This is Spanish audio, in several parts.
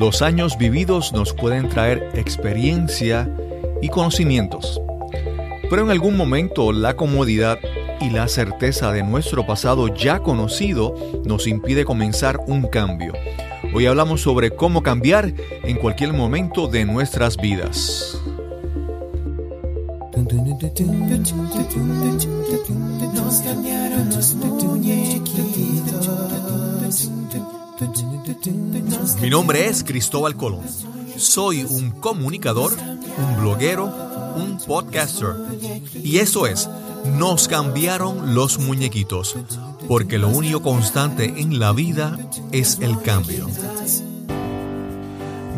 Los años vividos nos pueden traer experiencia y conocimientos. Pero en algún momento la comodidad y la certeza de nuestro pasado ya conocido nos impide comenzar un cambio. Hoy hablamos sobre cómo cambiar en cualquier momento de nuestras vidas. Mi nombre es Cristóbal Colón. Soy un comunicador, un bloguero, un podcaster. Y eso es, nos cambiaron los muñequitos, porque lo único constante en la vida es el cambio.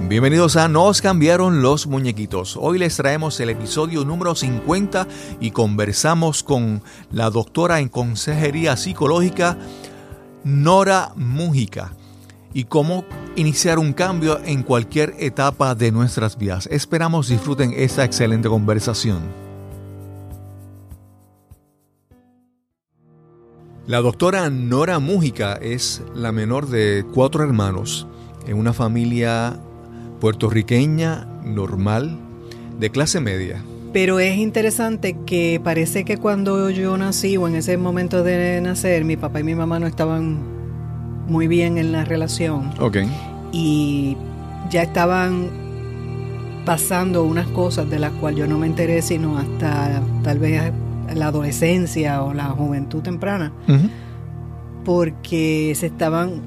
Bienvenidos a Nos cambiaron los muñequitos. Hoy les traemos el episodio número 50 y conversamos con la doctora en consejería psicológica Nora Mújica y cómo iniciar un cambio en cualquier etapa de nuestras vidas. Esperamos disfruten esta excelente conversación. La doctora Nora Mújica es la menor de cuatro hermanos en una familia puertorriqueña normal de clase media. Pero es interesante que parece que cuando yo nací o en ese momento de nacer, mi papá y mi mamá no estaban muy bien en la relación. Ok. Y ya estaban pasando unas cosas de las cuales yo no me enteré sino hasta tal vez la adolescencia o la juventud temprana. Porque se estaban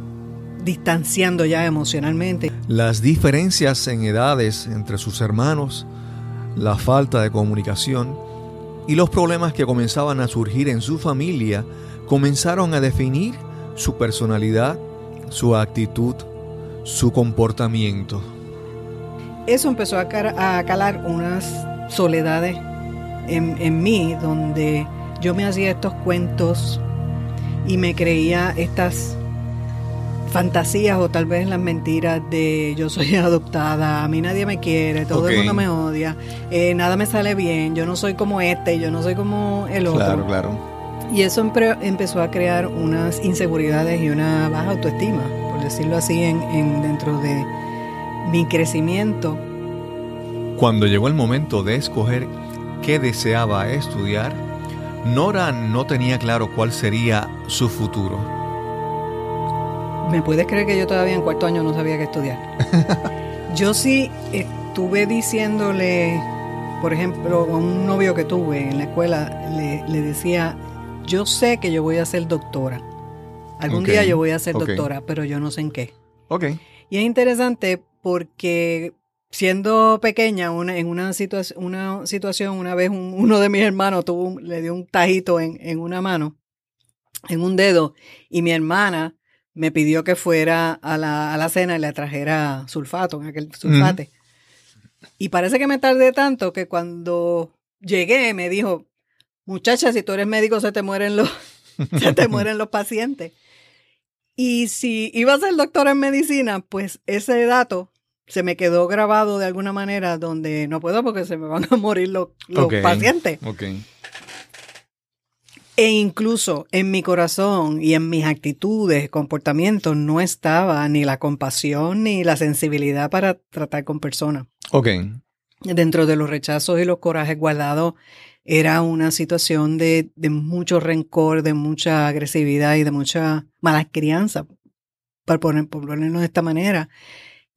distanciando ya emocionalmente. Las diferencias en edades entre sus hermanos la falta de comunicación y los problemas que comenzaban a surgir en su familia comenzaron a definir su personalidad, su actitud, su comportamiento. Eso empezó a, calar unas soledades en, en mí donde yo me hacía estos cuentos y me creía estas fantasías o tal vez las mentiras de yo soy adoptada, a mí nadie me quiere, todo el mundo me odia, eh, nada me sale bien, yo no soy como este, yo no soy como el otro. Claro, claro. Y eso empezó a crear unas inseguridades y una baja autoestima, por decirlo así, en, dentro de mi crecimiento. Cuando llegó el momento de escoger qué deseaba estudiar, Nora no tenía claro cuál sería su futuro. ¿Me puedes creer que yo todavía en cuarto año no sabía qué estudiar? yo sí estuve diciéndole, por ejemplo, a un novio que tuve en la escuela, le, decía, yo sé que yo voy a ser doctora. Algún día yo voy a ser doctora, pero yo no sé en qué. Ok. Y es interesante porque siendo pequeña, una, en una, una situación, una vez uno de mis hermanos tuvo le dio un tajito en, en una mano, en un dedo, y mi hermana me pidió que fuera a la, a la cena y le trajera sulfato, en aquel sulfate. Y parece que me tardé tanto que cuando llegué me dijo, muchacha, si tú eres médico se te mueren los, se te mueren los pacientes. Y si iba a ser doctor en medicina, pues ese dato se me quedó grabado de alguna manera donde no puedo porque se me van a morir los, los pacientes. Okay. E incluso en mi corazón y en mis actitudes, comportamientos, no estaba ni la compasión ni la sensibilidad para tratar con personas. Ok. Dentro de los rechazos y los corajes guardados, era una situación de, mucho rencor, de mucha agresividad y de mucha mala crianza, para poner, por ponerlo de esta manera.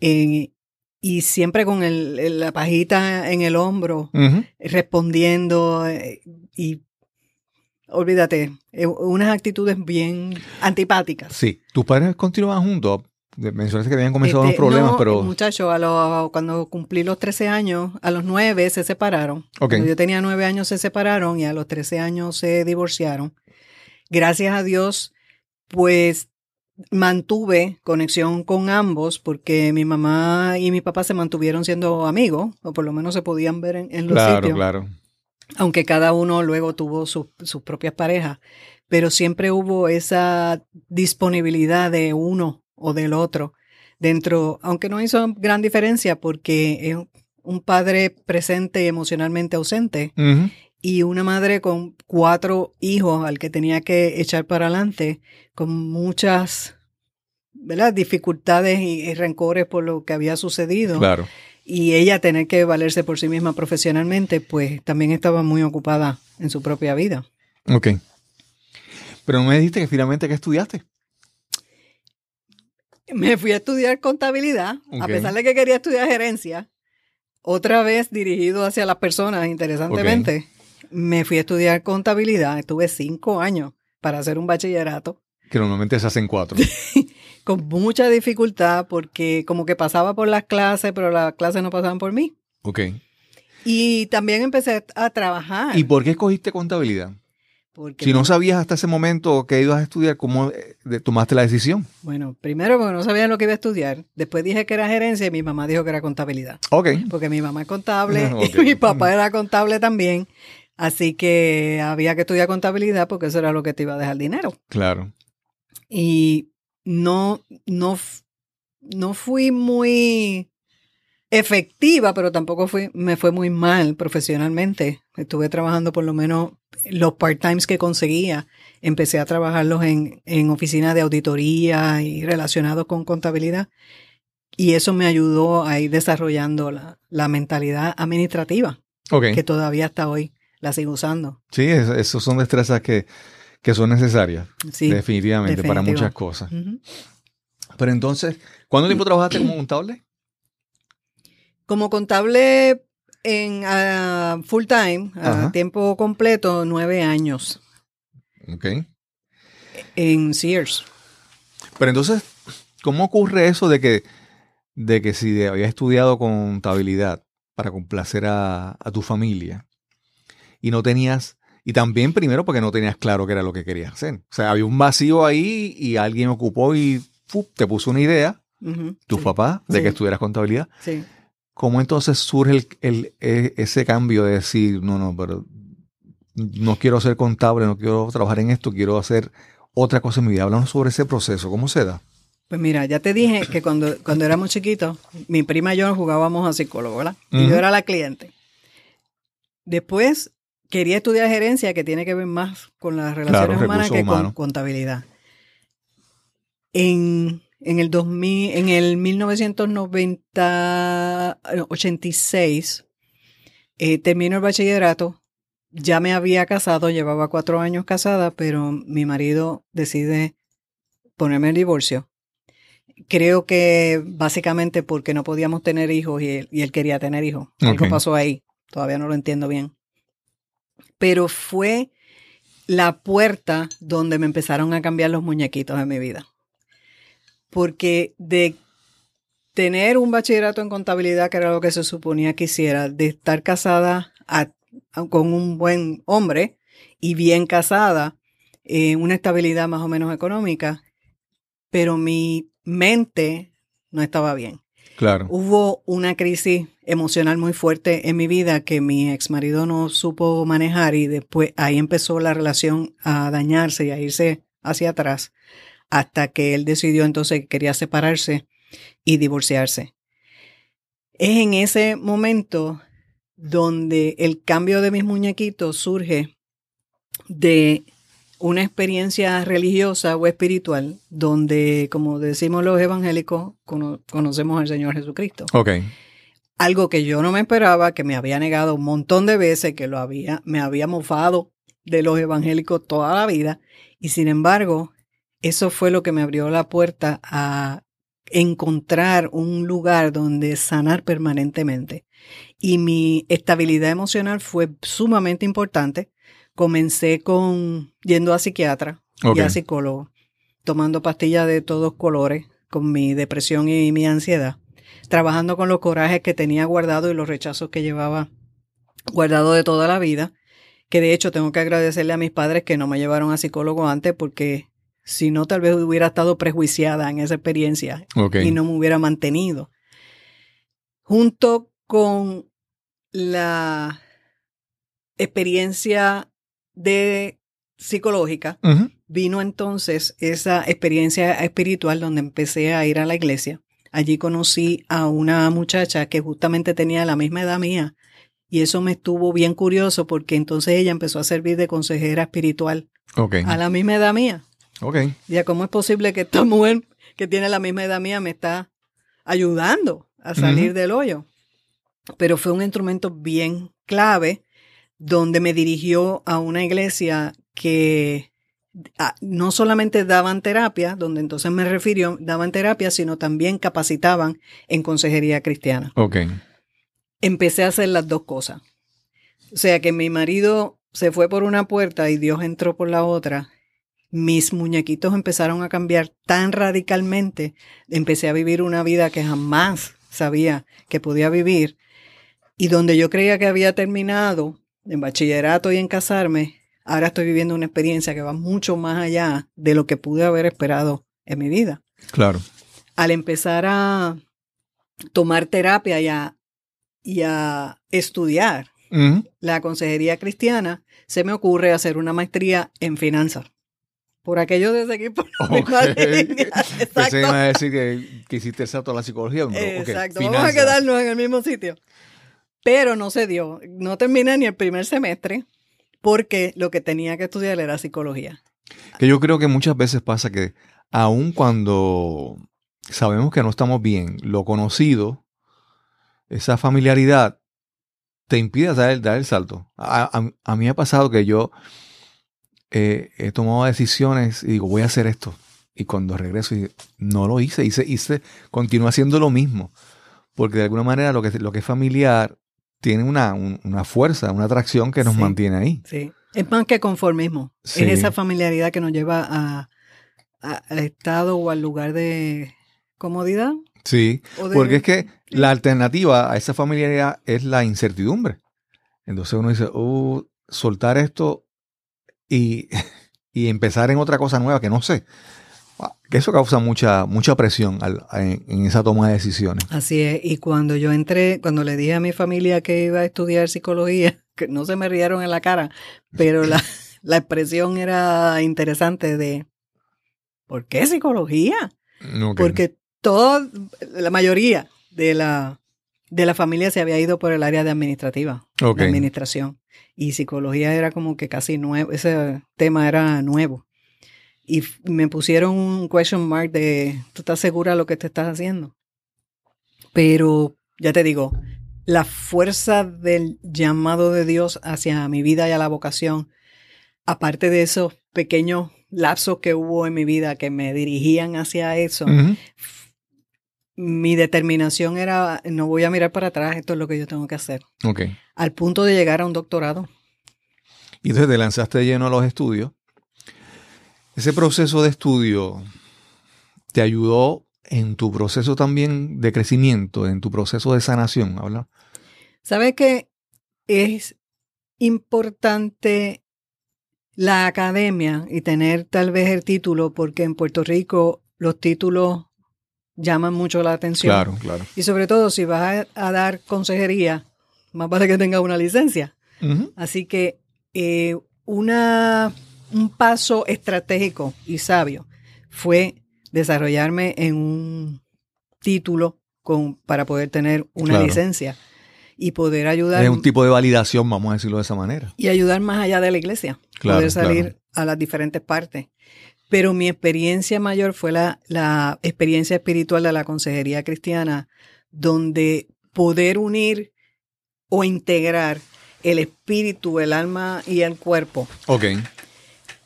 Eh, y siempre con el, la pajita en el hombro, respondiendo eh, y olvídate, eh, unas actitudes bien antipáticas. Sí, tus padres continuaban juntos. Mencionaste que habían comenzado unos este, problemas, pero... Muchachos, cuando cumplí los 13 años, a los 9 se separaron. Cuando yo tenía 9 años se separaron y a los 13 años se divorciaron. Gracias a Dios, pues mantuve conexión con ambos porque mi mamá y mi papá se mantuvieron siendo amigos, o por lo menos se podían ver en, los sitios. Claro, claro aunque cada uno luego tuvo sus propias parejas, pero siempre hubo esa disponibilidad de uno o del otro dentro, aunque no hizo gran diferencia porque es un padre presente y emocionalmente ausente y una madre con cuatro hijos al que tenía que echar para adelante con muchas ¿verdad? dificultades y, y rencores por lo que había sucedido. Claro. Y ella tener que valerse por sí misma profesionalmente, pues también estaba muy ocupada en su propia vida. Ok. Pero no me dijiste que finalmente que estudiaste. Me fui a estudiar contabilidad, a pesar de que quería estudiar gerencia, otra vez dirigido hacia las personas, interesantemente. Me fui a estudiar contabilidad, estuve cinco años para hacer un bachillerato, Que normalmente se hacen cuatro. con mucha dificultad porque como que pasaba por las clases, pero las clases no pasaban por mí. Ok. Y también empecé a trabajar. ¿Y por qué escogiste contabilidad? Porque Si no sabías hasta ese momento que ibas a estudiar, ¿cómo eh, tomaste la decisión? Bueno, primero porque no sabía lo que iba a estudiar. Después dije que era gerencia y mi mamá dijo que era contabilidad. Ok. Porque mi mamá es contable y mi papá era contable también. Así que había que estudiar contabilidad porque eso era lo que te iba a dejar dinero. Claro. Y no, no, no fui muy efectiva, pero tampoco fui, me fue muy mal profesionalmente. Estuve trabajando por lo menos los part-times que conseguía. Empecé a trabajarlos en, en oficinas de auditoría y relacionados con contabilidad. Y eso me ayudó a ir desarrollando la, la mentalidad administrativa, Ok. que todavía hasta hoy la sigo usando. Sí, es- esos son destrezas que, que son necesarias. Sí. definitivamente, para muchas cosas. Pero entonces, ¿cuánto tiempo trabajaste como contable? Como contable en ah, full time, a tiempo completo, nueve años Ok. en Sears. Pero entonces, ¿cómo ocurre eso de que, de que si habías estudiado contabilidad para complacer a, a tu familia y no tenías, y también primero porque no tenías claro qué era lo que querías hacer? O sea, había un vacío ahí y alguien ocupó y te puso una idea, Ujú, tu sí, papá, de Sí. que estudiaras contabilidad. Sí. ¿Cómo entonces surge el, el- e- ese cambio de decir, no, no, pero no quiero ser contable, no quiero trabajar en esto, quiero hacer otra cosa en mi vida? Hablamos sobre ese proceso, ¿cómo se da? Pues mira, ya te dije que cuando, cuando éramos chiquitos, mi prima y yo jugábamos a psicólogo, ¿verdad? Y yo era la cliente. Después quería estudiar gerencia, que tiene que ver más con las relaciones Claro, humanas que con contabilidad. En, en el 2000, en el 1986, eh, termino el bachillerato. Ya me había casado, llevaba cuatro años casada, pero mi marido decide ponerme el divorcio. Creo que básicamente porque no podíamos tener hijos y él, y él quería tener hijos. Algo Ok. pasó ahí. Todavía no lo entiendo bien. Pero fue la puerta donde me empezaron a cambiar los muñequitos en mi vida. Porque de tener un bachillerato en contabilidad, que era lo que se suponía que hiciera, de estar casada a- a- con un buen hombre y bien casada, eh, una estabilidad más o menos económica, pero mi mente no estaba bien. Claro. Hubo una crisis emocional muy fuerte en mi vida que mi ex marido no supo manejar y después ahí empezó la relación a dañarse y a irse hacia atrás hasta que él decidió entonces que quería separarse y divorciarse. Es en ese momento donde el cambio de mis muñequitos surge de una experiencia religiosa o espiritual donde, como decimos los evangélicos, cono- conocemos al Señor Jesucristo. Algo que yo no me esperaba, que me había negado un montón de veces, que lo había, me había mofado de los evangélicos toda la vida. Y sin embargo, eso fue lo que me abrió la puerta a encontrar un lugar donde sanar permanentemente. Y mi estabilidad emocional fue sumamente importante. Comencé con yendo a psiquiatra y a psicólogo, tomando pastillas de todos colores con mi depresión y mi ansiedad, trabajando con los corajes que tenía guardado y los rechazos que llevaba guardado de toda la vida, que de hecho tengo que agradecerle a mis padres que no me llevaron a psicólogo antes porque si no tal vez hubiera estado prejuiciada en esa experiencia y no me hubiera mantenido. Junto con la experiencia de psicológica, vino entonces esa experiencia espiritual donde empecé a ir a la iglesia. Allí conocí a una muchacha que justamente tenía la misma edad mía y eso me estuvo bien curioso porque entonces ella empezó a servir de consejera espiritual a la misma edad mía. Ok. Ya, ¿cómo es posible que esta mujer que tiene la misma edad mía, me está ayudando a salir del hoyo. Pero fue un instrumento bien clave donde me dirigió a una iglesia que ah, no solamente daban terapia, donde entonces me refirió, daban terapia, sino también capacitaban en consejería cristiana. Ok. Empecé a hacer las dos cosas. O sea que mi marido se fue por una puerta y Dios entró por la otra. Mis muñequitos empezaron a cambiar tan radicalmente. Empecé a vivir una vida que jamás sabía que podía vivir. Y donde yo creía que había terminado en bachillerato y en casarme, ahora estoy viviendo una experiencia que va mucho más allá de lo que pude haber esperado en mi vida. Claro. Al empezar a tomar terapia y a, y a estudiar la consejería cristiana, se me ocurre hacer una maestría en finanzas. Por aquello de seguir por la Pensé a decir que, que hiciste el salto a la psicología. Exacto, vamos a quedarnos en el mismo sitio. Pero no se dio. No terminé ni el primer semestre porque lo que tenía que estudiar era psicología. Que yo creo que muchas veces pasa que aun cuando sabemos que no estamos bien, lo conocido, esa familiaridad, te impide dar, dar el salto. A, mí me ha pasado que yo eh, he tomado decisiones y digo, voy a hacer esto. Y cuando regreso, no lo hice, hice, hice, continúo haciendo lo mismo. Porque de alguna manera lo que, lo que es familiar tiene una, fuerza, una atracción que nos mantiene ahí. Sí. Es más que conformismo. Es esa familiaridad que nos lleva a, al estado o al lugar de comodidad. Sí, porque es que la alternativa a esa familiaridad es la incertidumbre. Entonces uno dice, uh, soltar esto y, y empezar en otra cosa nueva que no sé. Que eso causa mucha, mucha presión en, esa toma de decisiones. Así es. Y cuando yo entré, cuando le dije a mi familia que iba a estudiar psicología, que no se me rieron en la cara, pero la, expresión era interesante de ¿por qué psicología? Porque toda, la mayoría de la, de la familia se había ido por el área de administrativa, de administración. Y psicología era como que casi nuevo, ese tema era nuevo y me pusieron un question mark de, ¿tú estás segura de lo que te estás haciendo? Pero ya te digo, la fuerza del llamado de Dios hacia mi vida y a la vocación, aparte de esos pequeños lapsos que hubo en mi vida que me dirigían hacia eso, mi determinación era, no voy a mirar para atrás, esto es lo que yo tengo que hacer. Okay. Al punto de llegar a un doctorado. Y entonces te lanzaste lleno a los estudios. Ese proceso de estudio te ayudó en tu proceso también de crecimiento, en tu proceso de sanación, ¿habla? ¿Sabes que es importante la academia y tener tal vez el título? Porque en Puerto Rico los títulos llaman mucho la atención. Claro, claro. Y sobre todo si vas a, dar consejería, más vale que tengas una licencia. Así que eh, una un paso estratégico y sabio fue desarrollarme en un título con, para poder tener una licencia y poder ayudar. Es un tipo de validación, vamos a decirlo de esa manera. Y ayudar más allá de la iglesia, poder salir a las diferentes partes. Pero mi experiencia mayor fue la, la experiencia espiritual de la consejería cristiana, donde poder unir o integrar el espíritu, el alma y el cuerpo. Ok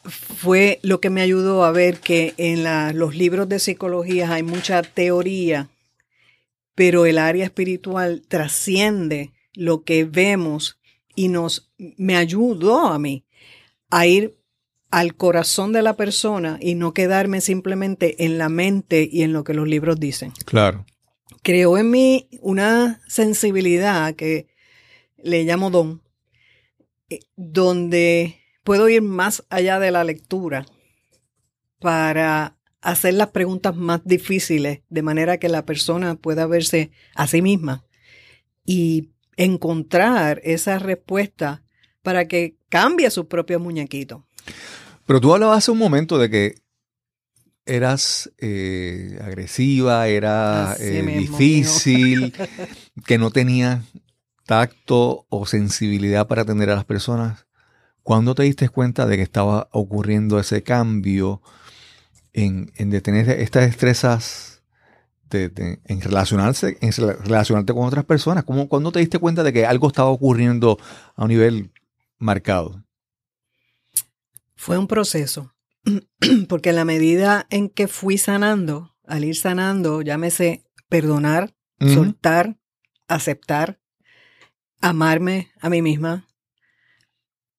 fue lo que me ayudó a ver que en los libros de psicología hay mucha teoría, pero el área espiritual trasciende lo que vemos y nos me ayudó a mí a ir al corazón de la persona y no quedarme simplemente en la mente y en lo que los libros dicen. Claro. Creó en mí una sensibilidad que le llamo don, eh, donde puedo ir más allá de la lectura para hacer las preguntas más difíciles de manera que la persona pueda verse a sí misma y encontrar esa respuesta para que cambie su propio muñequito. Pero tú hablabas hace un momento de que eras eh, agresiva, era eh, difícil, que no tenía tacto o sensibilidad para atender a las personas. ¿Cuándo te diste cuenta de que estaba ocurriendo ese cambio? en, en detener estas destrezas en relacionarse, en relacionarte con otras personas? ¿Cómo, ¿Cuándo te diste cuenta de que algo estaba ocurriendo a un nivel marcado? Fue un proceso, porque en la medida en que fui sanando, al ir sanando, llámese perdonar, soltar, aceptar, amarme a mí misma,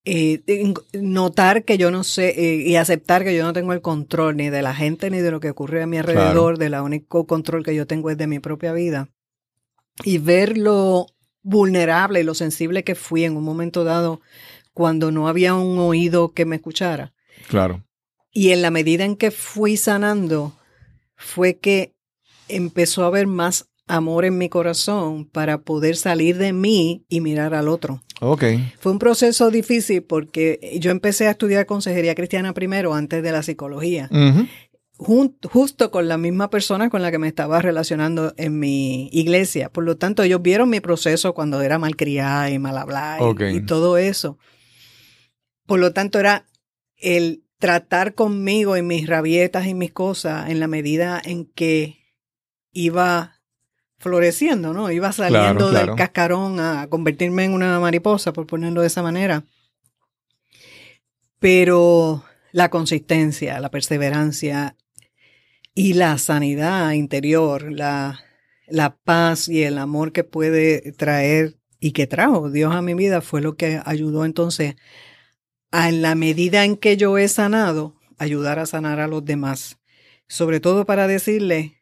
eh, notar que yo no sé eh, y aceptar que yo no tengo el control ni de la gente ni de lo que ocurre a mi alrededor, de la único control que yo tengo es de mi propia vida. Y ver lo vulnerable y lo sensible que fui en un momento dado cuando no había un oído que me escuchara. Claro. Y en la medida en que fui sanando, fue que empezó a haber más amor en mi corazón para poder salir de mí y mirar al otro. Ok. Fue un proceso difícil porque yo empecé a estudiar consejería cristiana primero antes de la psicología. justo con la misma persona con la que me estaba relacionando en mi iglesia. Por lo tanto, ellos vieron mi proceso cuando era malcriada y mal hablada y, y todo eso. Por lo tanto, era el tratar conmigo y mis rabietas y mis cosas en la medida en que iba floreciendo, ¿no? Iba saliendo del cascarón a convertirme en una mariposa, por ponerlo de esa manera. Pero la consistencia, la perseverancia y la sanidad interior, la, la paz y el amor que puede traer y que trajo Dios a mi vida fue lo que ayudó entonces a en la medida en que yo he sanado, ayudar a sanar a los demás. Sobre todo para decirle,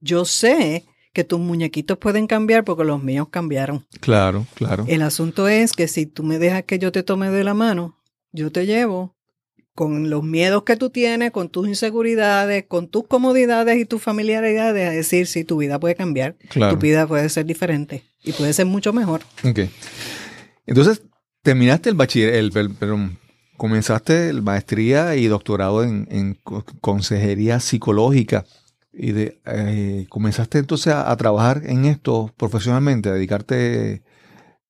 yo sé que tus muñequitos pueden cambiar porque los míos cambiaron. Claro, claro. El asunto es que si tú me dejas que yo te tome de la mano, yo te llevo con los miedos que tú tienes, con tus inseguridades, con tus comodidades y tus familiaridades, a decir si tu vida puede cambiar, tu vida puede ser diferente y puede ser mucho mejor. Ok. Entonces, terminaste el bachiller, el, perdón, comenzaste el maestría y doctorado en, en consejería psicológica. Y de, eh, comenzaste entonces a, trabajar en esto profesionalmente, a dedicarte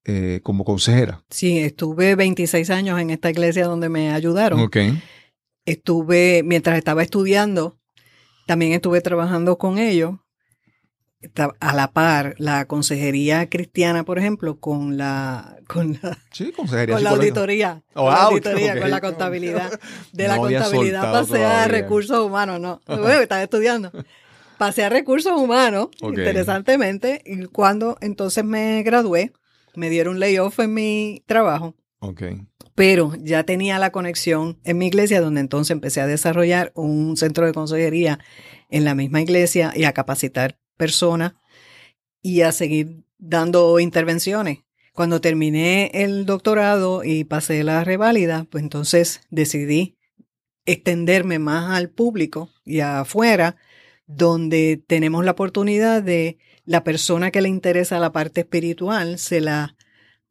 eh, como consejera. Sí, estuve 26 años en esta iglesia donde me ayudaron. Ok. Estuve, mientras estaba estudiando, también estuve trabajando con ellos a la par la consejería cristiana, por ejemplo, con la con la, con la auditoría, oh, con la auditoría, con la contabilidad. De la contabilidad pasé a recursos humanos, no, bueno, estaba estudiando. Pasé a recursos humanos, interesantemente, y cuando entonces me gradué, me dieron layoff en mi trabajo. Okay. Pero ya tenía la conexión en mi iglesia, donde entonces empecé a desarrollar un centro de consejería en la misma iglesia y a capacitar persona y a seguir dando intervenciones. Cuando terminé el doctorado y pasé la reválida, pues entonces decidí extenderme más al público y afuera, donde tenemos la oportunidad de la persona que le interesa la parte espiritual, se la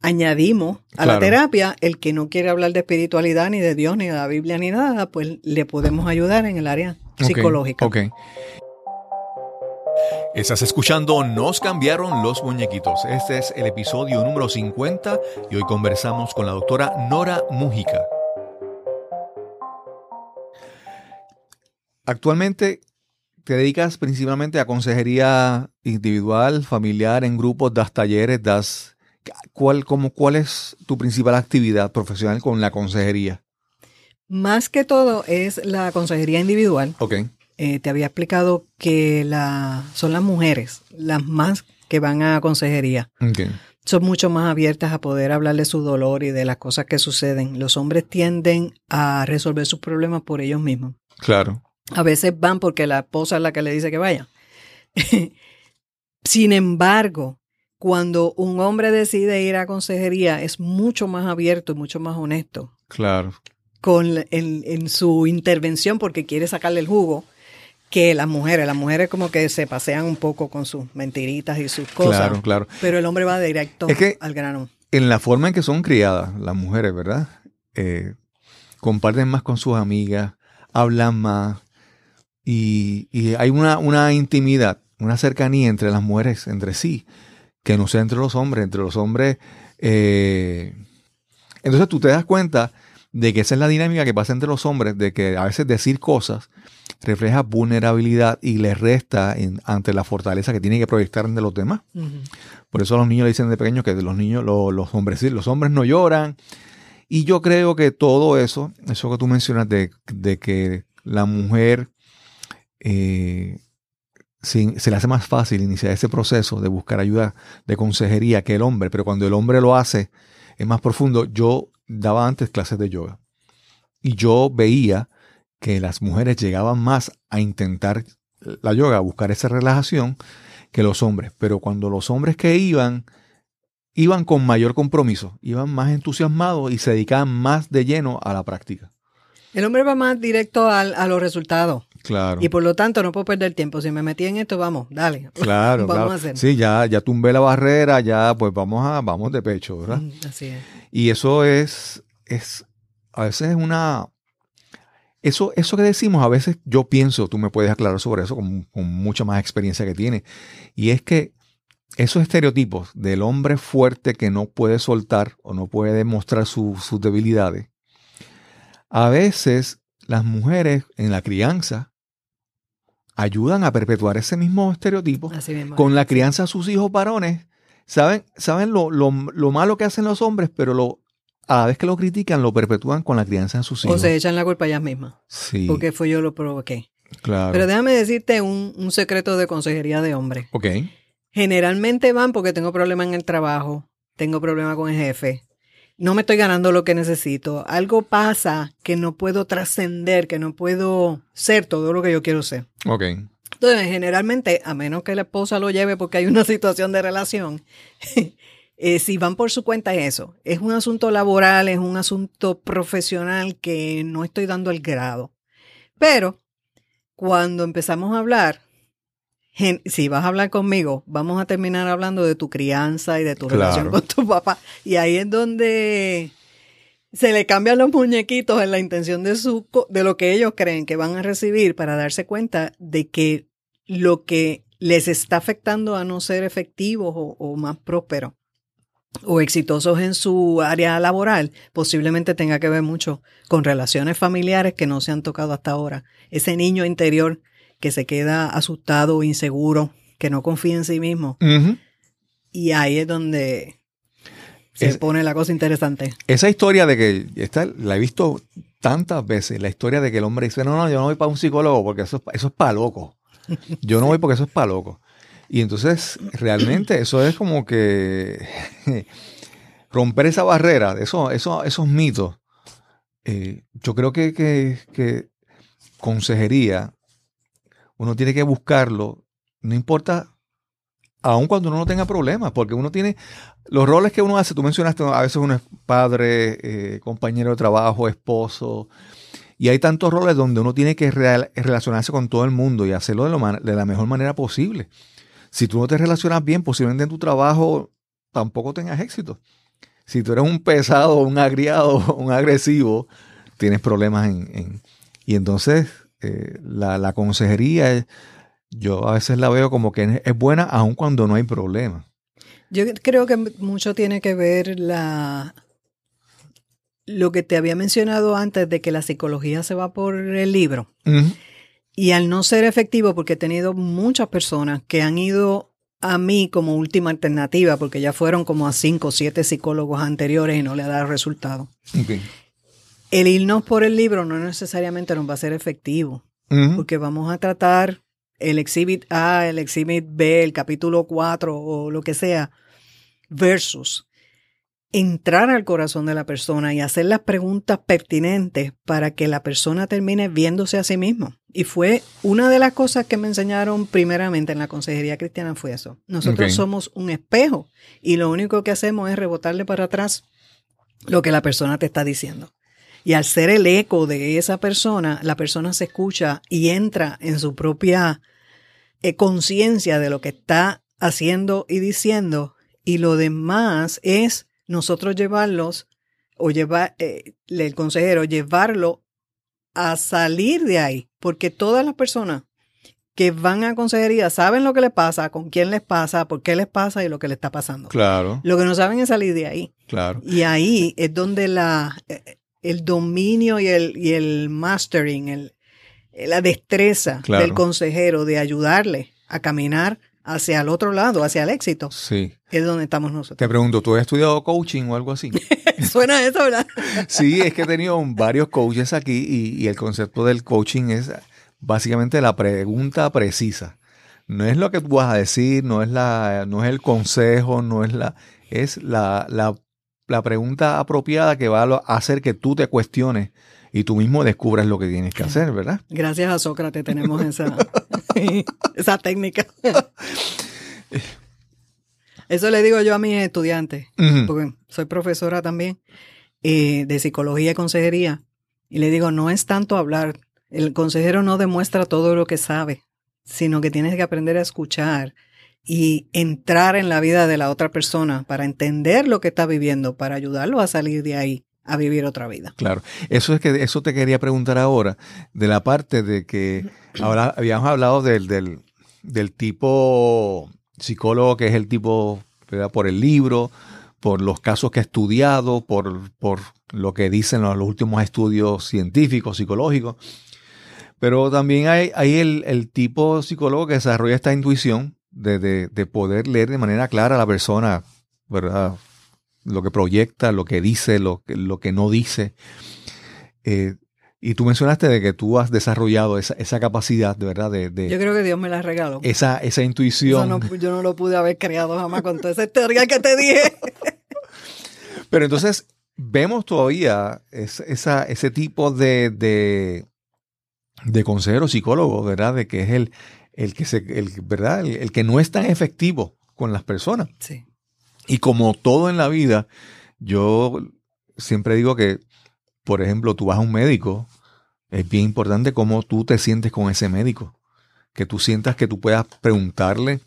añadimos a la terapia. El que no quiere hablar de espiritualidad, ni de Dios, ni de la Biblia, ni nada, pues le podemos ayudar en el área psicológica. Estás escuchando Nos cambiaron los muñequitos. Este es el episodio número 50 y hoy conversamos con la doctora Nora Mújica. Actualmente te dedicas principalmente a consejería individual, familiar, en grupos, das talleres, das... ¿Cuál, como, ¿Cuál es tu principal actividad profesional con la consejería? Más que todo es la consejería individual. Ok. Eh, te había explicado que la, son las mujeres las más que van a consejería. Son mucho más abiertas a poder hablar de su dolor y de las cosas que suceden. Los hombres tienden a resolver sus problemas por ellos mismos. Claro. A veces van porque la esposa es la que le dice que vaya. Sin embargo, cuando un hombre decide ir a consejería, es mucho más abierto y mucho más honesto. Claro. Con, en, en su intervención porque quiere sacarle el jugo que las mujeres. Las mujeres como que se pasean un poco con sus mentiritas y sus cosas. Claro, claro. Pero el hombre va directo al grano. En la forma en que son criadas las mujeres, ¿verdad? Eh, comparten más con sus amigas, hablan más y, hay una, una intimidad, una cercanía entre las mujeres, entre sí, que no sea entre los hombres. Entre los hombres... Eh, entonces tú te das cuenta de que esa es la dinámica que pasa entre los hombres, de que a veces decir cosas refleja vulnerabilidad y le resta ante la fortaleza que tiene que proyectar de los demás. Por eso a los niños le dicen de pequeños que los niños, los hombres, los hombres no lloran. Y yo creo que todo eso, eso que tú mencionas de, que la mujer eh, se le hace más fácil iniciar ese proceso de buscar ayuda de consejería que el hombre, pero cuando el hombre lo hace es más profundo. Yo daba antes clases de yoga y yo veía que las mujeres llegaban más a intentar la yoga, a buscar esa relajación que los hombres, pero cuando los hombres que iban iban con mayor compromiso, iban más entusiasmados y se dedicaban más de lleno a la práctica. El hombre va más directo a los resultados. Claro. Y por lo tanto no puedo perder tiempo. Si me metí en esto, vamos, dale. Claro, vamos A hacer. Sí, ya, ya tumbé la barrera, ya pues vamos a, vamos de pecho, ¿verdad? Mm, así es. Y eso es, es, a veces es una, eso, eso que decimos, a veces yo pienso, tú me puedes aclarar sobre eso con, mucha más experiencia que tiene. Y es que esos estereotipos del hombre fuerte que no puede soltar o no puede demostrar sus debilidades, a veces las mujeres en la crianza ayudan a perpetuar ese mismo estereotipo con la crianza de sus hijos varones. Saben, saben lo, lo, malo que hacen los hombres, pero lo, a la vez que lo critican, lo perpetúan con la crianza de sus hijos. O se echan la culpa ellas mismas. Sí. Porque fue yo lo provoqué. Claro. Pero déjame decirte un, un secreto de consejería de hombre. Ok. Generalmente van porque tengo problemas en el trabajo, tengo problemas con el jefe, no me estoy ganando lo que necesito. Algo pasa que no puedo trascender, que no puedo ser todo lo que yo quiero ser. Ok. Entonces, generalmente, a menos que la esposa lo lleve porque hay una situación de relación, eh, si van por su cuenta es eso. Es un asunto laboral, es un asunto profesional que no estoy dando el grado. Pero cuando empezamos a hablar, si vas a hablar conmigo, vamos a terminar hablando de tu crianza y de tu relación con tu papá. Y ahí es donde se le cambian los muñequitos en la intención de, su, de lo que ellos creen que van a recibir para darse cuenta de que lo que les está afectando a no ser efectivos o, o más prósperos o exitosos en su área laboral, posiblemente tenga que ver mucho con relaciones familiares que no se han tocado hasta ahora. Ese niño interior que se queda asustado, inseguro, que no confía en sí mismo. Y ahí es donde se pone la cosa interesante. Esa historia de que, esta la he visto tantas veces, la historia de que el hombre dice, no, no, yo no voy para un psicólogo porque eso, eso es para loco. Yo no voy porque eso es para loco. Y entonces, realmente, eso es como que romper esa barrera, eso, eso, esos mitos. Eh, yo creo que, que, que consejería uno tiene que buscarlo, no importa, aun cuando uno no tenga problemas, porque uno tiene los roles que uno hace, tú mencionaste, a veces uno es padre, eh, compañero de trabajo, esposo, y hay tantos roles donde uno tiene que relacionarse con todo el mundo y hacerlo de, de la mejor manera posible. Si tú no te relacionas bien, posiblemente en tu trabajo tampoco tengas éxito. Si tú eres un pesado, un agriado, un agresivo, tienes problemas en y entonces eh, la, consejería, yo a veces la veo como que es buena aun cuando no hay problema. Yo creo que mucho tiene que ver la lo que te había mencionado antes de que la psicología se va por el libro. Y al no ser efectivo, porque he tenido muchas personas que han ido a mí como última alternativa, porque ya fueron como a cinco o siete psicólogos anteriores y no le ha dado resultado. El irnos por el libro no necesariamente nos va a ser efectivo, porque vamos a tratar el exhibit A, el exhibit B, el capítulo 4 o lo que sea, versus entrar al corazón de la persona y hacer las preguntas pertinentes para que la persona termine viéndose a sí mismo. Y fue una de las cosas que me enseñaron primeramente en la consejería cristiana fue eso. Nosotros somos un espejo y lo único que hacemos es rebotarle para atrás lo que la persona te está diciendo. Y al ser el eco de esa persona, la persona se escucha y entra en su propia eh, conciencia de lo que está haciendo y diciendo. Y lo demás es nosotros llevarlos o llevar, eh, el consejero, llevarlo a salir de ahí. Porque todas las personas que van a consejería saben lo que les pasa, con quién les pasa, por qué les pasa y lo que les está pasando. Claro. Lo que no saben es salir de ahí. Claro. Y ahí es donde la, eh, el dominio y el, y el mastering, el, la destreza del consejero de ayudarle a caminar hacia el otro lado, hacia el éxito. Sí. Es donde estamos nosotros. Te pregunto, ¿tú has estudiado coaching o algo así? Suena eso, ¿verdad? sí, es que he tenido varios coaches aquí y, el concepto del coaching es básicamente la pregunta precisa. No es lo que tú vas a decir, no es, la, no es el consejo, no es la, es la, la, la pregunta apropiada que va a hacer que tú te cuestiones y tú mismo descubras lo que tienes que hacer, ¿verdad? Gracias a Sócrates tenemos esa, esa técnica. Eso le digo yo a mis estudiantes, porque soy profesora también eh, de psicología y consejería, y le digo, no es tanto hablar, el consejero no demuestra todo lo que sabe, sino que tienes que aprender a escuchar y entrar en la vida de la otra persona para entender lo que está viviendo, para ayudarlo a salir de ahí a vivir otra vida. Claro, eso es que eso te quería preguntar ahora, de la parte de que ahora habíamos hablado del, del, del tipo psicólogo que es el tipo por el libro, por los casos que ha estudiado, por, por lo que dicen los, últimos estudios científicos, psicológicos. Pero también hay, hay el, el, tipo psicólogo que desarrolla esta intuición de, de, de, poder leer de manera clara a la persona, ¿verdad? Lo que proyecta, lo que dice, lo, lo que no dice. Eh, y tú mencionaste de que tú has desarrollado esa, esa capacidad, de verdad, de, Yo creo que Dios me la regaló. Esa, esa intuición. yo no lo pude haber creado jamás con toda esa teoría que te dije. Pero entonces vemos todavía esa, ese tipo de, de, de consejero psicólogo, ¿verdad? De que es el, el que se, el, ¿verdad? El, que no es tan efectivo con las personas. Sí. Y como todo en la vida, yo siempre digo que por ejemplo, tú vas a un médico, es bien importante cómo tú te sientes con ese médico. Que tú sientas que tú puedas preguntarle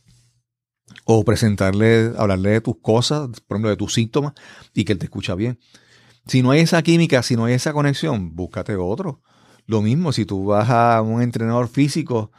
o presentarle, hablarle de tus cosas, por ejemplo, de tus síntomas, y que él te escucha bien. Si no hay esa química, si no hay esa conexión, búscate otro. Lo mismo, si tú vas a un entrenador físico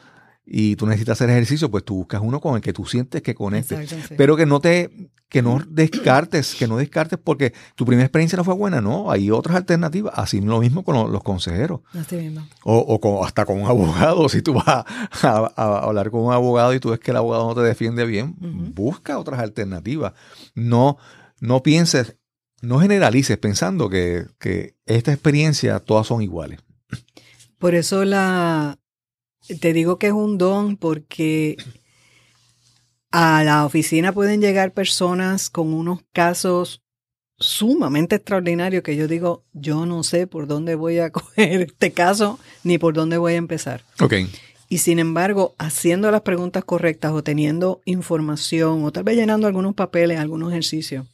y tú necesitas hacer ejercicio, pues tú buscas uno con el que tú sientes que conectes. Pero que no te, que no descartes, que no descartes porque tu primera experiencia no fue buena, no, hay otras alternativas. Así lo mismo con los, consejeros. Así mismo. O, o hasta con un abogado, si tú vas a, hablar con un abogado y tú ves que el abogado no te defiende bien, busca otras alternativas. No, no pienses, no generalices pensando que, que esta experiencia todas son iguales. Por eso la, te digo que es un don porque a la oficina pueden llegar personas con unos casos sumamente extraordinarios que yo digo, yo no sé por dónde voy a coger este caso ni por dónde voy a empezar. Okay. Y sin embargo, haciendo las preguntas correctas o teniendo información o tal vez llenando algunos papeles, algunos ejercicios,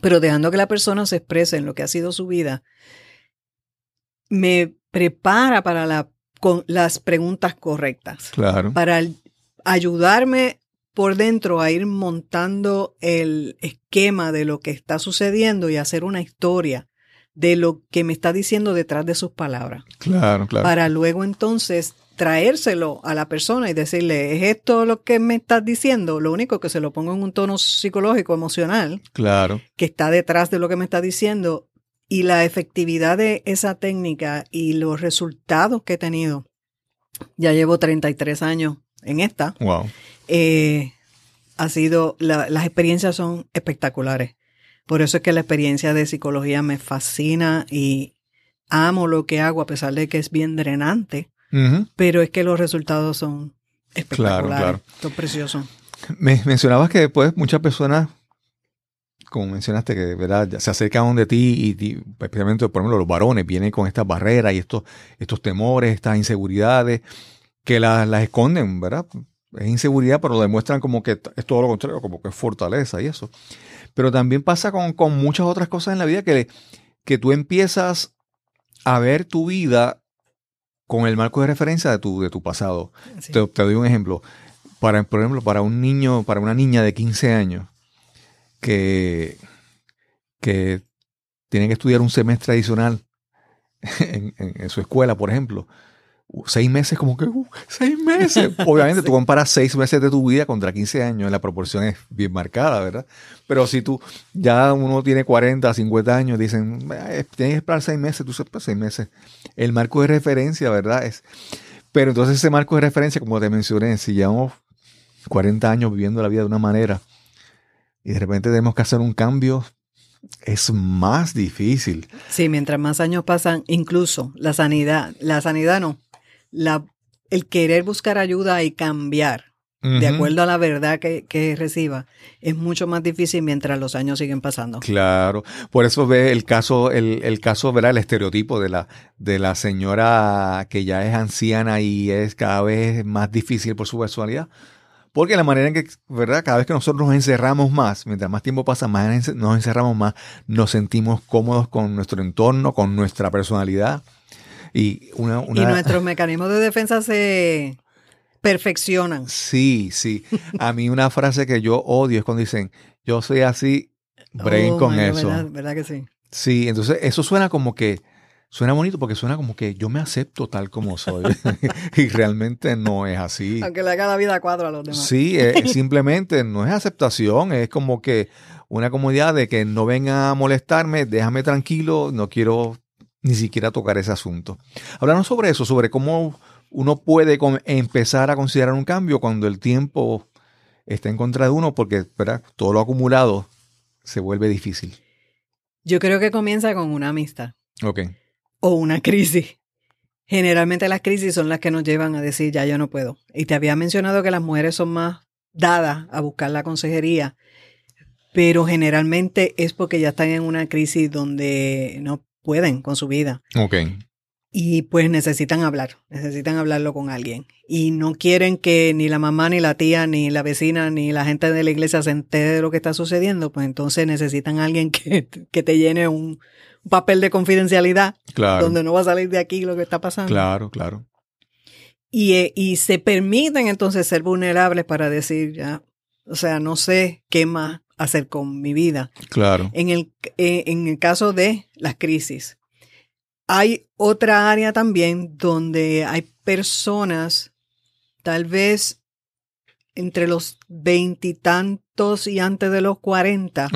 pero dejando que la persona se exprese en lo que ha sido su vida, me prepara para la con las preguntas correctas. Claro. Para ayudarme por dentro a ir montando el esquema de lo que está sucediendo y hacer una historia de lo que me está diciendo detrás de sus palabras. Claro, claro. Para luego entonces traérselo a la persona y decirle, ¿es esto lo que me estás diciendo? Lo único que se lo pongo en un tono psicológico, emocional. Claro. Que está detrás de lo que me está diciendo y la efectividad de esa técnica y los resultados que he tenido, ya llevo 33 años en esta, wow. Eh, ha sido, las experiencias son espectaculares. Por eso es que la experiencia de psicología me fascina y amo lo que hago a pesar de que es bien drenante, pero es que los resultados son espectaculares. Claro, claro. Son preciosos. Me mencionabas que después muchas personas como mencionaste, que ¿verdad? se acercan de ti y, especialmente, por ejemplo, los varones vienen con estas barreras y estos, estos temores, estas inseguridades, que las, esconden, ¿verdad? Es inseguridad, pero lo demuestran como que es todo lo contrario, como que es fortaleza y eso. Pero también pasa con, muchas otras cosas en la vida que, que tú empiezas a ver tu vida con el marco de referencia de tu, de tu pasado. Te, te, doy un ejemplo. Para, por ejemplo, para un niño, para una niña de 15 años, que, que tienen que estudiar un semestre adicional en, su escuela, por ejemplo, seis meses, como que, uh, seis meses. Obviamente tú comparas seis meses de tu vida contra 15 años, la proporción es bien marcada, ¿verdad? Pero si tú, ya uno tiene 40, 50 años, dicen, tienes que esperar seis meses, tú sabes, pues, seis meses. El marco de referencia, ¿verdad? Es, pero entonces ese marco de referencia, como te mencioné, si llevamos 40 años viviendo la vida de una manera y de repente tenemos que hacer un cambio, es más difícil. Sí, mientras más años pasan, incluso la sanidad, la sanidad no, la, el querer buscar ayuda y cambiar de acuerdo a la verdad que, reciba, es mucho más difícil mientras los años siguen pasando. Claro, por eso ve el caso, el, el caso, ¿verdad? El estereotipo de la, de la señora que ya es anciana y es cada vez más difícil por su personalidad. Porque la manera en que, ¿verdad? Cada vez que nosotros nos encerramos más, mientras más tiempo pasa, más nos encerramos más, nos sentimos cómodos con nuestro entorno, con nuestra personalidad. Y, una, y nuestros mecanismos de defensa se perfeccionan. Sí, sí. A mí una frase que yo odio es cuando dicen, yo soy así, brain oh, con eso. ¿verdad, ¿verdad, que sí? Sí, entonces eso suena como que, suena bonito porque suena como que yo me acepto tal como soy. y realmente no es así. Aunque le haga la vida a cuatro a los demás. Sí, simplemente no es aceptación, es como que una comodidad de que no venga a molestarme, déjame tranquilo, no quiero ni siquiera tocar ese asunto. Hablaron sobre eso, sobre cómo uno puede empezar a considerar un cambio cuando el tiempo está en contra de uno, porque todo lo acumulado se vuelve difícil. Yo creo que comienza con una amistad. Ok. O una crisis. Generalmente las crisis son las que nos llevan a decir, ya yo no puedo. Y te había mencionado que las mujeres son más dadas a buscar la consejería, pero generalmente es porque ya están en una crisis donde no pueden con su vida. Ok. Y pues necesitan hablar, necesitan hablarlo con alguien. Y no quieren que ni la mamá, ni la tía, ni la vecina, ni la gente de la iglesia se entere de lo que está sucediendo, pues entonces necesitan alguien que, que te llene un, papel de confidencialidad, claro. donde no va a salir de aquí lo que está pasando. Claro, claro. Y, eh, y se permiten entonces ser vulnerables para decir, ya, o sea, no sé qué más hacer con mi vida. Claro. En el, eh, en el caso de las crisis, hay otra área también donde hay personas, tal vez entre los veintitantos y, antes de los cuarenta,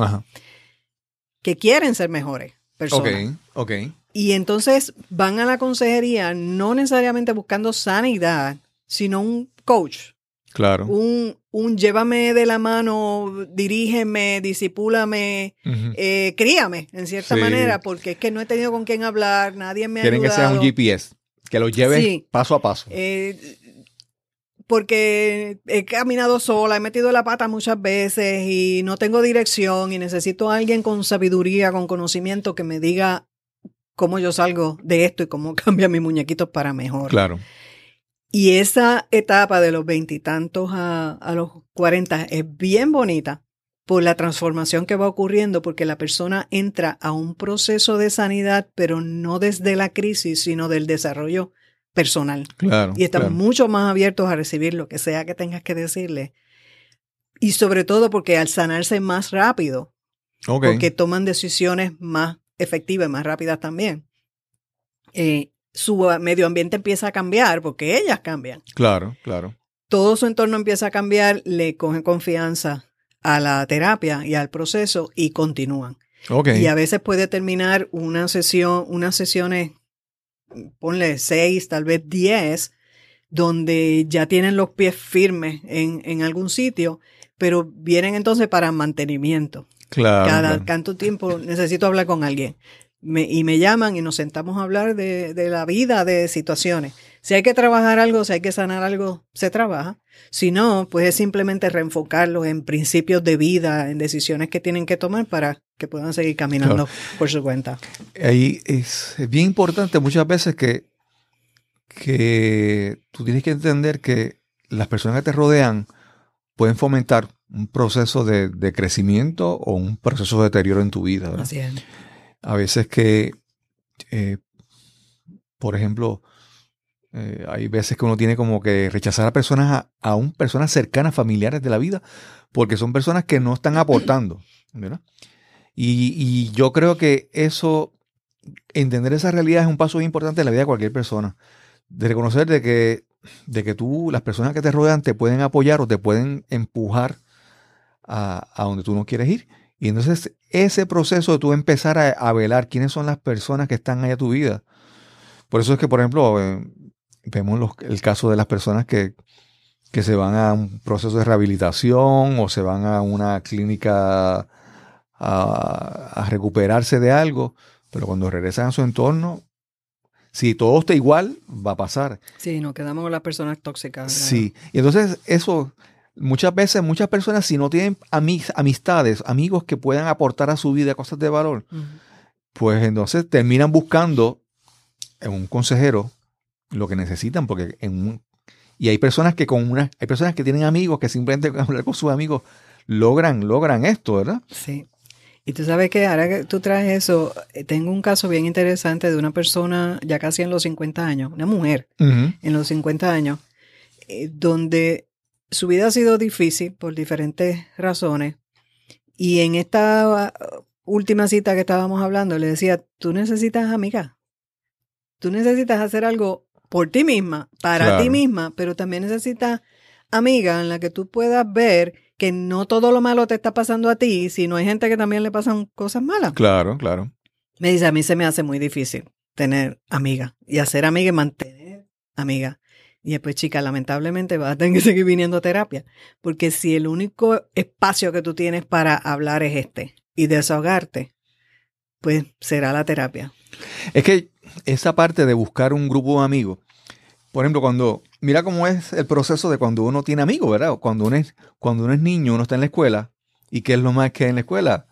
que quieren ser mejores personas. Ok, ok. Y entonces van a la consejería no necesariamente buscando sanidad, sino un coach, Claro. Un, un llévame de la mano, dirígeme, disipúlame, eh, críame, en cierta manera, porque es que no he tenido con quién hablar, nadie me ha Quieren que sea un GPS, que lo lleve paso a paso. Eh, porque he caminado sola, he metido la pata muchas veces y no tengo dirección y necesito a alguien con sabiduría, con conocimiento que me diga cómo yo salgo de esto y cómo cambia mis muñequitos para mejor. Claro. Y esa etapa de los veintitantos a, a los cuarenta es bien bonita por la transformación que va ocurriendo, porque la persona entra a un proceso de sanidad, pero no desde la crisis, sino del desarrollo personal. Claro. Y están mucho más abiertos a recibir lo que sea que tengas que decirle. Y sobre todo porque al sanarse más rápido, porque toman decisiones más efectivas, más rápidas también. Eh, su medio ambiente empieza a cambiar porque ellas cambian. Claro, claro. Todo su entorno empieza a cambiar, le cogen confianza a la terapia y al proceso y continúan. Okay. Y a veces puede terminar una sesión, unas sesiones, ponle seis, tal vez diez, donde ya tienen los pies firmes en, en algún sitio, pero vienen entonces para mantenimiento. Claro. Cada tanto tiempo necesito hablar con alguien y me llaman y nos sentamos a hablar de, de, la vida, de situaciones. Si hay que trabajar algo, si hay que sanar algo, se trabaja. Si no, pues es simplemente reenfocarlos en principios de vida, en decisiones que tienen que tomar para que puedan seguir caminando por su cuenta. Ahí es bien importante muchas veces que, que tú tienes que entender que las personas que te rodean pueden fomentar un proceso de, de crecimiento o un proceso de deterioro en tu vida. Así es a veces que, eh, por ejemplo, eh, hay veces que uno tiene como que rechazar a personas, a, aún personas cercanas, familiares de la vida, porque son personas que no están aportando, ¿verdad? Y, y, yo creo que eso, entender esa realidad es un paso importante en la vida de cualquier persona. de reconocer de que, de que tú, las personas que te rodean te pueden apoyar o te pueden empujar a, a donde tú no quieres ir. Y entonces ese proceso de tú empezar a, velar quiénes son las personas que están ahí a tu vida. Por eso es que, por ejemplo, eh, vemos el caso de las personas que, que se van a un proceso de rehabilitación o se van a una clínica a, a, recuperarse de algo, pero cuando regresan a su entorno, si todo está igual, va a pasar. Sí, nos quedamos con las personas tóxicas. Sí, y entonces eso, muchas veces, muchas personas, si no tienen amistades, amigos que puedan aportar a su vida cosas de valor, pues entonces terminan buscando en un consejero lo que necesitan, porque en un, y hay personas que con una, hay personas que tienen amigos que simplemente hablar con sus amigos logran, logran esto, ¿verdad? Sí. Y tú sabes que ahora que tú traes eso, eh, tengo un caso bien interesante de una persona ya casi en los 50 años, una mujer en los 50 años, eh, donde su vida ha sido difícil por diferentes razones. Y en esta uh, última cita que estábamos hablando, le decía, tú necesitas amiga. Tú necesitas hacer algo por ti misma, para ti misma, pero también necesitas amiga en la que tú puedas ver que no todo lo malo te está pasando a ti, sino hay gente que también le pasan cosas malas. Claro, claro. Me dice, a mí se me hace muy difícil tener amiga y hacer amiga y mantener amiga. Y después, chica, lamentablemente vas a tener que seguir viniendo a terapia, porque si el único espacio que tú tienes para hablar es este y desahogarte, pues será la terapia. Es que esa parte de buscar un grupo de amigos, por ejemplo, cuando, mira cómo es el proceso de cuando uno tiene amigos, ¿verdad? Cuando uno es, cuando uno es niño, uno está en la escuela, ¿y qué es lo más que hay en la escuela?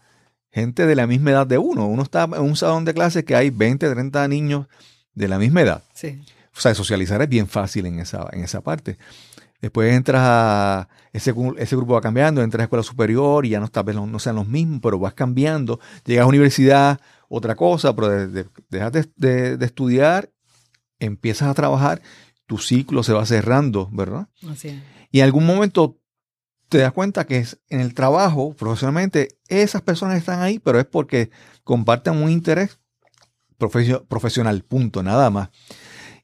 Gente de la misma edad de uno. Uno está en un salón de clases que hay 20, 30 niños de la misma edad. Sí. O sea, socializar es bien fácil en esa, en esa parte. Después entras a, ese, ese grupo va cambiando, entras a escuela superior y ya no, tal vez no, sean los mismos, pero vas cambiando. Llegas a universidad, otra cosa, pero dejas de, de, estudiar, empiezas a trabajar tu ciclo se va cerrando, ¿verdad? Así es. Y en algún momento te das cuenta que en el trabajo, profesionalmente, esas personas están ahí, pero es porque comparten un interés profesional, punto, nada más.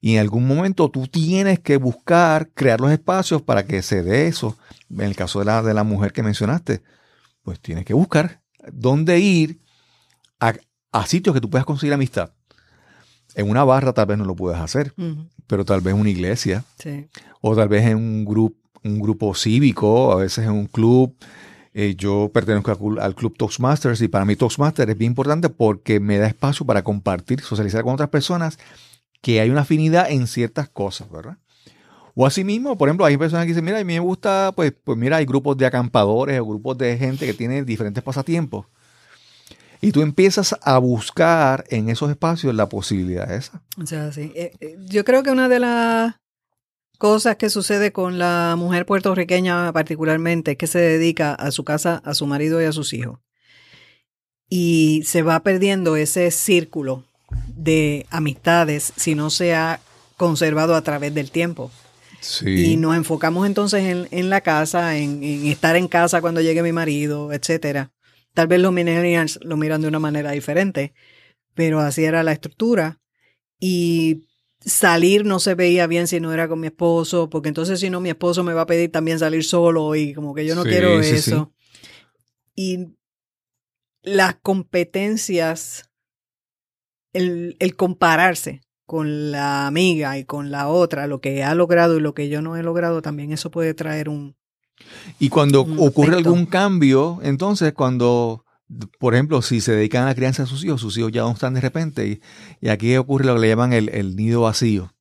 Y en algún momento tú tienes que buscar, crear los espacios para que se dé eso. En el caso de la, de la mujer que mencionaste, pues tienes que buscar dónde ir a, a sitios que tú puedas conseguir amistad. En una barra tal vez no lo puedas hacer, pero tal vez en una iglesia. O tal vez en un, grupo un grupo cívico, a veces en un club. Eh, yo pertenezco al, club Toastmasters y para mí Toastmasters es bien importante porque me da espacio para compartir, socializar con otras personas que hay una afinidad en ciertas cosas, ¿verdad? O asimismo, por ejemplo, hay personas que dicen, mira, a mí me gusta, pues, pues mira, hay grupos de acampadores o grupos de gente que tiene diferentes pasatiempos. Y tú empiezas a buscar en esos espacios la posibilidad esa. O sea, sí. Eh, eh, yo creo que una de las cosas que sucede con la mujer puertorriqueña particularmente es que se dedica a su casa, a su marido y a sus hijos. Y se va perdiendo ese círculo de amistades si no se ha conservado a través del tiempo. Sí. Y nos enfocamos entonces en, en la casa, en, en, estar en casa cuando llegue mi marido, etcétera. Tal vez los millennials lo miran de una manera diferente, pero así era la estructura. Y salir no se veía bien si no era con mi esposo, porque entonces si no mi esposo me va a pedir también salir solo y como que yo no quiero eso. Y las competencias, el, el, compararse con la amiga y con la otra, lo que ha logrado y lo que yo no he logrado, también eso puede traer un, y cuando ocurre algún cambio, entonces cuando, por ejemplo, si se dedican a la crianza de sus hijos, sus hijos ya no están de repente, y, aquí ocurre lo que le llaman el, nido vacío.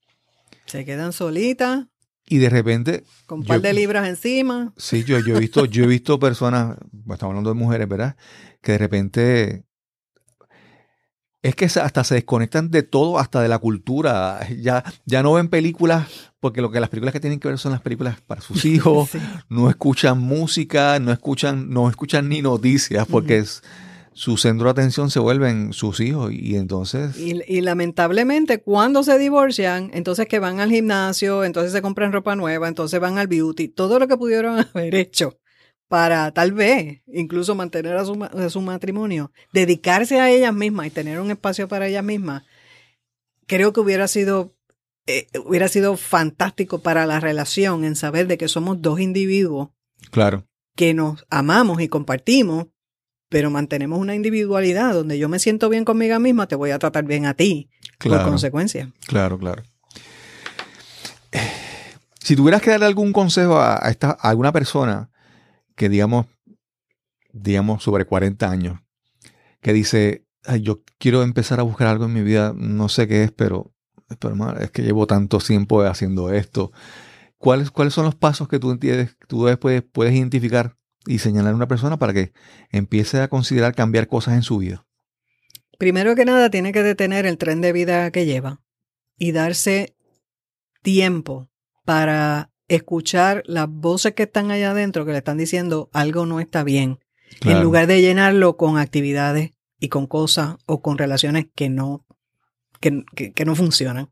Se quedan solitas. Y de repente. Con un par de libras encima. Sí, yo, yo he visto, yo he visto personas, estamos hablando de mujeres, ¿verdad? Que de repente es que hasta se desconectan de todo, hasta de la cultura. Ya, ya no ven películas, porque lo que las películas que tienen que ver son las películas para sus hijos. No escuchan música, no escuchan, no escuchan ni noticias, porque es, su centro de atención se vuelven sus hijos. Y entonces... Y, y, lamentablemente cuando se divorcian, entonces que van al gimnasio, entonces se compran ropa nueva, entonces van al beauty, todo lo que pudieron haber hecho para tal vez incluso mantener a su, matrimonio, dedicarse a ellas mismas y tener un espacio para ellas mismas, creo que hubiera sido eh, hubiera sido fantástico para la relación en saber de que somos dos individuos Claro. que nos amamos y compartimos, pero mantenemos una individualidad donde yo me siento bien conmigo misma, te voy a tratar bien a ti, por Claro. consecuencia. Claro, claro. Eh, Si tuvieras que darle algún consejo a, a esta, a alguna persona que digamos, digamos sobre 40 años, que dice, "Ay, yo quiero empezar a buscar algo en mi vida, no sé qué es, pero, pero es que llevo tanto tiempo haciendo esto. ¿Cuáles, ¿Cuáles son los pasos que tú entiendes, tú después puedes identificar y señalar a una persona para que empiece a considerar cambiar cosas en su vida? Primero que nada, tiene que detener el tren de vida que lleva y darse tiempo para escuchar las voces que están allá adentro que le están diciendo algo no está bien, en lugar de llenarlo con actividades y con cosas o con relaciones que no, que, que- que no funcionan.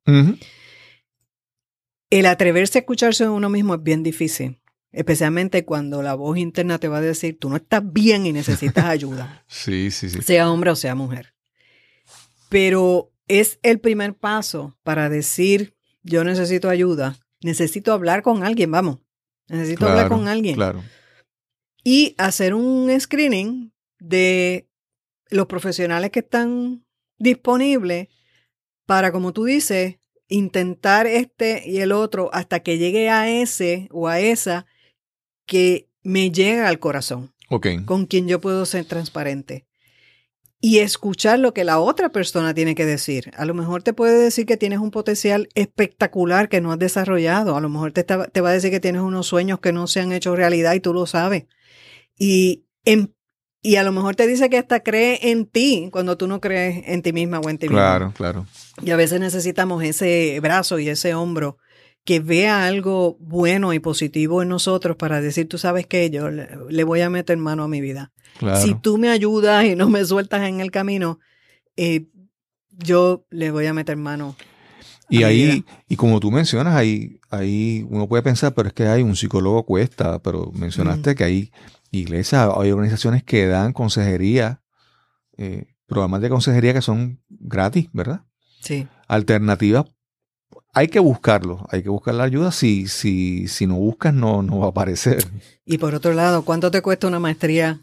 El atreverse a escucharse a uno mismo es bien difícil, especialmente cuando la voz interna te va a decir, tú no estás bien y necesitas ayuda. Sí, sí, sí. sea hombre o sea mujer. Pero es el primer paso para decir, yo necesito ayuda, necesito hablar con alguien, vamos, necesito hablar con alguien. Claro. Y hacer un screening de los profesionales que están disponibles para, como tú dices, intentar este y el otro hasta que llegue a ese o a esa que me llega al corazón Ok. con quien yo puedo ser transparente. Y escuchar lo que la otra persona tiene que decir. A lo mejor te puede decir que tienes un potencial espectacular que no has desarrollado. A lo mejor te, está- te va a decir que tienes unos sueños que no se han hecho realidad y tú lo sabes. Y, en- y a lo mejor te dice que hasta cree en ti cuando tú no crees en ti misma o en ti mismo. Claro, claro. Y a veces necesitamos ese brazo y ese hombro que vea algo bueno y positivo en nosotros para decir, tú sabes que yo le, le voy a meter mano a mi vida. Claro. Si tú me ayudas y no me sueltas en el camino, eh, yo le voy a meter mano. Y a mi ahí, vida. y como tú mencionas, ahí, ahí uno puede pensar, pero es que hay un psicólogo cuesta, pero mencionaste que hay iglesias, hay organizaciones que dan consejería, eh, programas de consejería que son gratis, ¿verdad? Sí. Alternativas. Hay que buscarlo, hay que buscar la ayuda. Si, si, si no buscas, no, no va a aparecer. Y por otro lado, ¿cuánto te cuesta una maestría?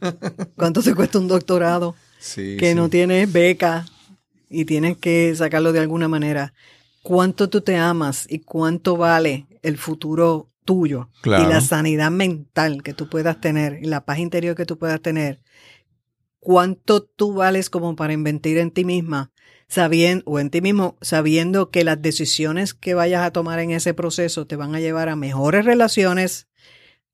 ¿Cuánto te cuesta un doctorado? Sí, que no tienes beca y tienes que sacarlo de alguna manera. ¿Cuánto tú te amas y cuánto vale el futuro tuyo Claro. y la sanidad mental que tú puedas tener y la paz interior que tú puedas tener? ¿Cuánto tú vales como para invertir en ti misma sabiendo o en ti mismo sabiendo que las decisiones que vayas a tomar en ese proceso te van a llevar a mejores relaciones,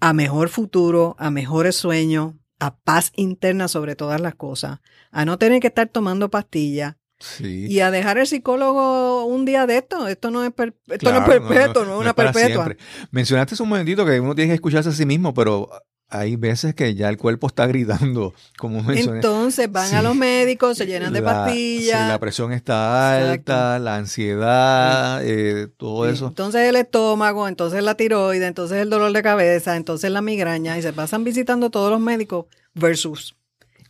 a mejor futuro, a mejores sueños, a paz interna sobre todas las cosas, a no tener que estar tomando pastillas Sí. y a dejar el psicólogo un día de esto. Esto no es, per- esto Claro, no es perpetuo, no, es una perpetua. siempre. Mencionaste hace un momentito que uno tiene que escucharse a sí mismo, pero hay veces que ya el cuerpo está gritando, como mencioné. Entonces van a los médicos, se llenan de La- pastillas. sí, la presión está Exacto. alta, la ansiedad, eh, todo Sí, eso. Entonces el estómago, entonces la tiroide, entonces el dolor de cabeza, entonces la migraña y se pasan visitando todos los médicos versus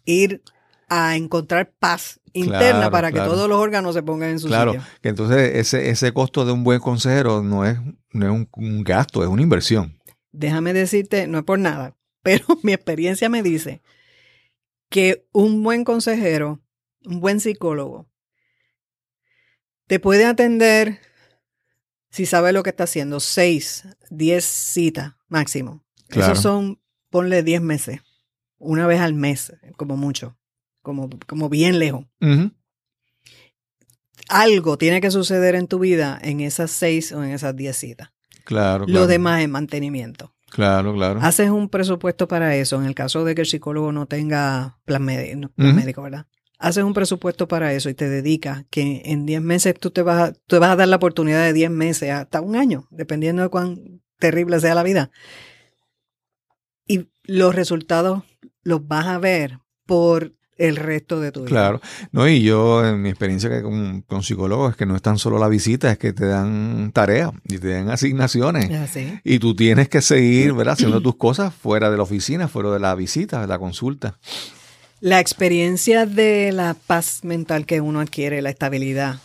ir a encontrar paz interna Claro, para que claro. todos los órganos se pongan en su Claro, sitio. que entonces ese, ese costo de un buen consejero no es, no es un, un gasto, es una inversión. Déjame decirte, no es por nada, pero mi experiencia me dice que un buen consejero, un buen psicólogo, te puede atender si sabe lo que está haciendo, seis, diez citas máximo. Claro. Esos son, ponle diez meses, una vez al mes, como mucho, como, como bien lejos. Algo tiene que suceder en tu vida en esas seis o en esas diez citas. Claro, Lo claro. demás es mantenimiento. Claro, claro. Haces un presupuesto para eso, en el caso de que el psicólogo no tenga plan, médi- no, plan médico, ¿verdad? Haces un presupuesto para eso y te dedicas que en 10 meses tú te vas, a, tú te vas a dar la oportunidad de 10 meses hasta un año, dependiendo de cuán terrible sea la vida. Y los resultados los vas a ver por el resto de tu vida. Claro, no, y yo en mi experiencia que con, con psicólogos es que no es tan solo la visita, es que te dan tareas y te dan asignaciones. Es así. Y tú tienes que seguir, ¿verdad? Haciendo tus cosas fuera de la oficina, fuera de la visita, de la consulta. La experiencia de la paz mental que uno adquiere, la estabilidad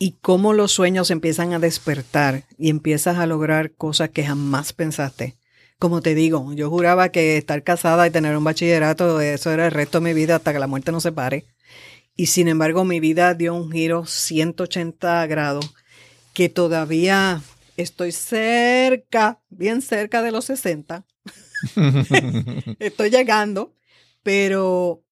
y cómo los sueños empiezan a despertar y empiezas a lograr cosas que jamás pensaste. Como te digo, yo juraba que estar casada y tener un bachillerato, eso era el resto de mi vida hasta que la muerte nos separe. Y sin embargo, mi vida dio un giro 180 grados que todavía estoy cerca, bien cerca de los 60. estoy llegando, pero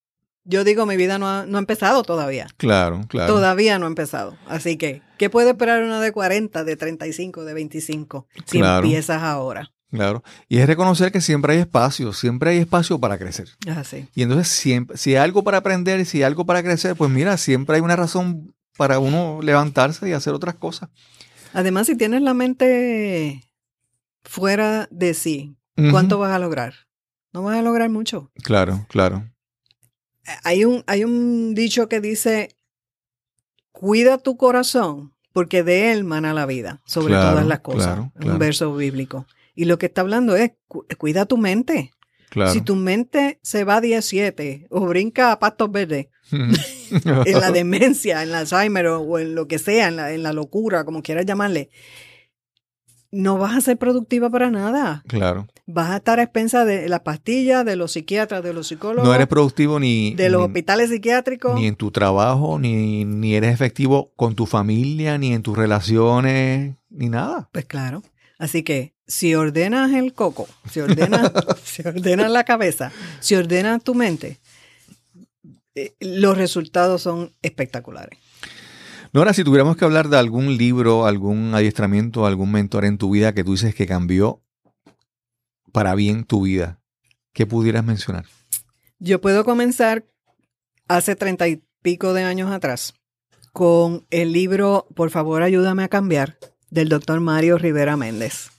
yo digo, mi vida no ha, no ha, empezado todavía. Claro, claro. Todavía no ha empezado. Así que, ¿qué puede esperar una de 40, de 35, de 25 si empiezas ahora? Claro. Y es reconocer que siempre hay espacio, siempre hay espacio para crecer. Así. Y entonces, siempre, si hay algo para aprender y si hay algo para crecer, pues mira, siempre hay una razón para uno levantarse y hacer otras cosas. Además, si tienes la mente fuera de sí, ¿cuánto vas a lograr? No vas a lograr mucho. Claro, claro. Hay un, hay un dicho que dice, cuida tu corazón, porque de él mana la vida, sobre todas las cosas. Un verso bíblico. Y lo que está hablando es, cuida tu mente. Si tu mente se va a 17 o brinca a pastos verdes, en la demencia, en el Alzheimer o, en lo que sea, en la, en la locura, como quieras llamarle, no vas a ser productiva para nada. Claro. Vas a estar a expensa de las pastillas, de los psiquiatras, de los psicólogos. No eres productivo ni... De los hospitales psiquiátricos. Ni en tu trabajo, ni, ni eres efectivo con tu familia, ni en tus relaciones, ni nada. Pues claro. Así que si ordenas el coco, si ordenas, si ordenas la cabeza, si ordenas tu mente, eh, los resultados son espectaculares. Nora, si tuviéramos que hablar de algún libro, algún adiestramiento, algún mentor en tu vida que tú dices que cambió para bien tu vida, ¿qué pudieras mencionar? Yo puedo comenzar hace treinta y pico de años atrás con el libro Por favor, ayúdame a cambiar del doctor Mario Rivera Méndez.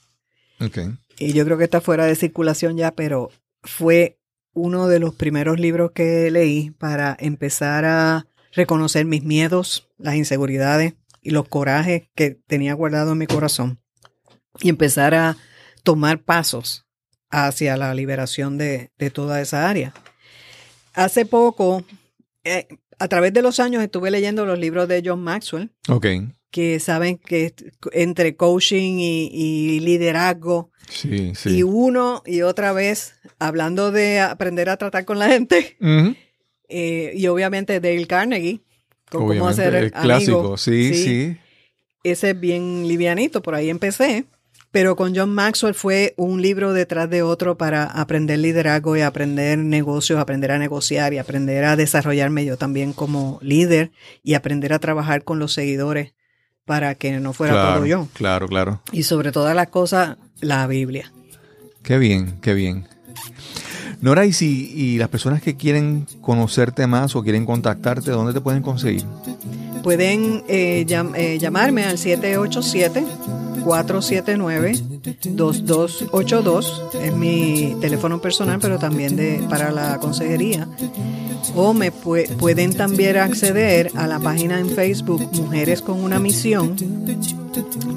Okay. Y yo creo que está fuera de circulación ya, pero fue uno de los primeros libros que leí para empezar a reconocer mis miedos, las inseguridades y los corajes que tenía guardado en mi corazón y empezar a tomar pasos hacia la liberación de, toda esa área. Hace poco, eh, a través de los años, estuve leyendo los libros de John Maxwell. Okay que saben que entre coaching y, liderazgo, y uno y otra vez hablando de aprender a tratar con la gente, eh, y obviamente Dale Carnegie, con cómo hacer el clásico, sí, sí, Ese es bien livianito, por ahí empecé. Pero con John Maxwell fue un libro detrás de otro para aprender liderazgo y aprender negocios, aprender a negociar y aprender a desarrollarme yo también como líder y aprender a trabajar con los seguidores para que no fuera todo yo. Claro, claro. Y sobre todas las cosas, la Biblia. Qué bien, qué bien. Nora, y si y las personas que quieren conocerte más o quieren contactarte, ¿dónde te pueden conseguir? Pueden eh, eh, llamarme al 787 479-2282. Es mi teléfono personal, pero también de, para la consejería. O me pueden también acceder a la página en Facebook Mujeres con una Misión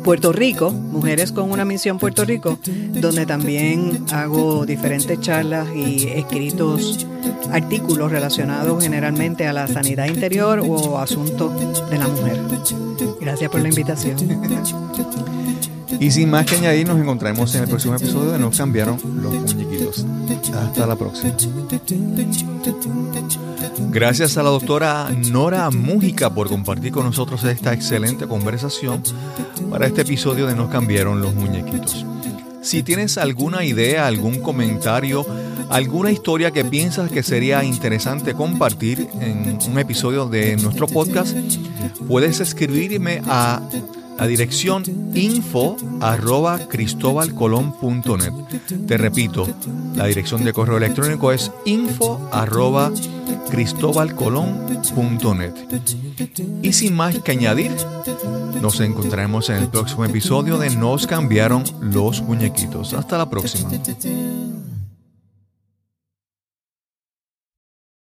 Puerto Rico, Mujeres con una Misión Puerto Rico, donde también hago diferentes charlas y escritos artículos relacionados generalmente a la sanidad interior o asuntos de la mujer. Gracias por la invitación. Y sin más que añadir, nos encontraremos en el próximo episodio de Nos cambiaron los muñequitos. Hasta la próxima. Gracias a la doctora Nora Mújica por compartir con nosotros esta excelente conversación para este episodio de Nos cambiaron los muñequitos. Si tienes alguna idea, algún comentario, alguna historia que piensas que sería interesante compartir en un episodio de nuestro podcast, puedes escribirme a la dirección info arroba cristobalcolón.net. Te repito, la dirección de correo electrónico es info arroba cristobalcolón.net. Y sin más que añadir, nos encontraremos en el próximo episodio de Nos cambiaron los muñequitos. Hasta la próxima.